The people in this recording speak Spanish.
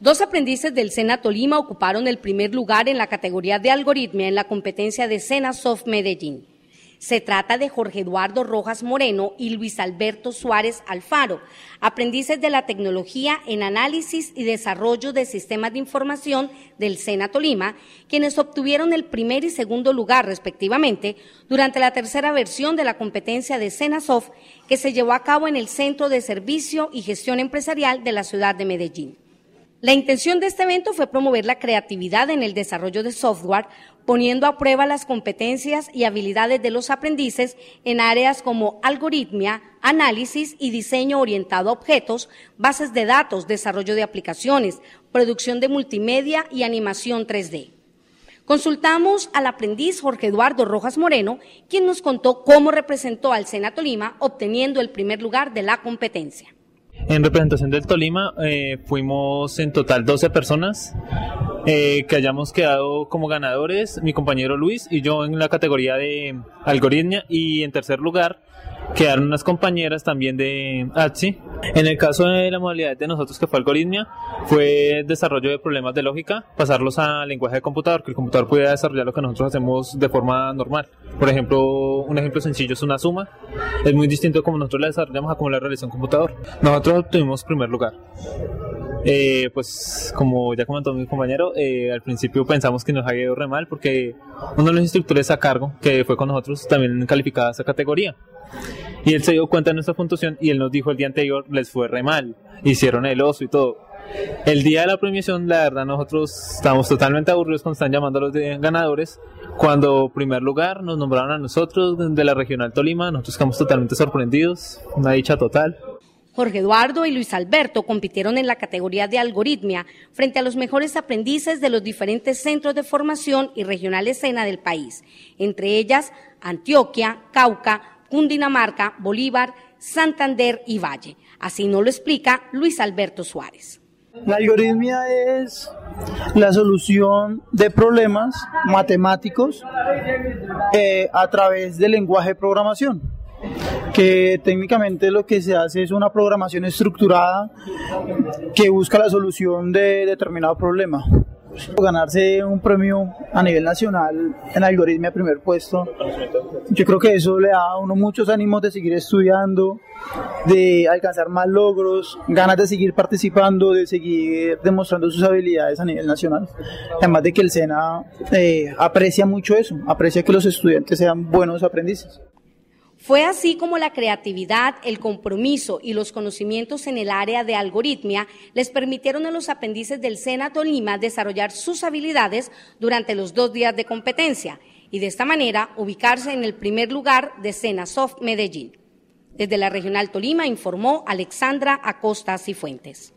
Dos aprendices del SENA Tolima ocuparon el primer lugar en la categoría de algoritmia en la competencia de SENA Soft Medellín. Se trata de Jorge Eduardo Rojas Moreno y Luis Alberto Suárez Alfaro, aprendices de la tecnología en análisis y desarrollo de sistemas de información del SENA Tolima, quienes obtuvieron el primer y segundo lugar respectivamente durante la tercera versión de la competencia de SENA Soft que se llevó a cabo en el Centro de Servicio y Gestión Empresarial de la ciudad de Medellín. La intención de este evento fue promover la creatividad en el desarrollo de software, poniendo a prueba las competencias y habilidades de los aprendices en áreas como algoritmia, análisis y diseño orientado a objetos, bases de datos, desarrollo de aplicaciones, producción de multimedia y animación 3D. Consultamos al aprendiz Jorge Eduardo Rojas Moreno, quien nos contó cómo representó al Senato Lima obteniendo el primer lugar de la competencia. En representación del Tolima eh, fuimos en total 12 personas eh, que hayamos quedado como ganadores, mi compañero Luis y yo en la categoría de algoritmia y en tercer lugar quedaron unas compañeras también de ATSI. En el caso de la modalidad de nosotros que fue algoritmia, fue desarrollo de problemas de lógica, pasarlos a lenguaje de computador, que el computador pudiera desarrollar lo que nosotros hacemos de forma normal. Por ejemplo, un ejemplo sencillo es una suma, es muy distinto como nosotros la desarrollamos a como la realiza un computador. Nosotros obtuvimos primer lugar. Eh, pues como ya comentó mi compañero, eh, al principio pensamos que nos había ido re mal porque uno de los instructores a cargo, que fue con nosotros, también calificaba esa categoría. Y él se dio cuenta de nuestra puntuación y él nos dijo el día anterior, les fue re mal, hicieron el oso y todo. El día de la premiación, la verdad, nosotros estábamos totalmente aburridos cuando están llamando a los ganadores. Cuando, primer lugar, nos nombraron a nosotros de la Regional Tolima, nosotros estamos totalmente sorprendidos, una dicha total. Jorge Eduardo y Luis Alberto compitieron en la categoría de algoritmia frente a los mejores aprendices de los diferentes centros de formación y regionales SENA del país, entre ellas Antioquia, Cauca, Cundinamarca, Bolívar, Santander y Valle. Así nos lo explica Luis Alberto Suárez. La algoritmia es la solución de problemas matemáticos eh, a través del lenguaje de programación que técnicamente lo que se hace es una programación estructurada que busca la solución de determinado problema. Ganarse un premio a nivel nacional en algoritmia primer puesto, yo creo que eso le da a uno muchos ánimos de seguir estudiando, de alcanzar más logros, ganas de seguir participando, de seguir demostrando sus habilidades a nivel nacional. Además de que el SENA eh, aprecia mucho eso, aprecia que los estudiantes sean buenos aprendices. Fue así como la creatividad, el compromiso y los conocimientos en el área de algoritmia les permitieron a los aprendices del SENA Tolima desarrollar sus habilidades durante los dos días de competencia y de esta manera ubicarse en el primer lugar de SENA Soft Medellín. Desde la Regional Tolima informó Alexandra Acosta Cifuentes.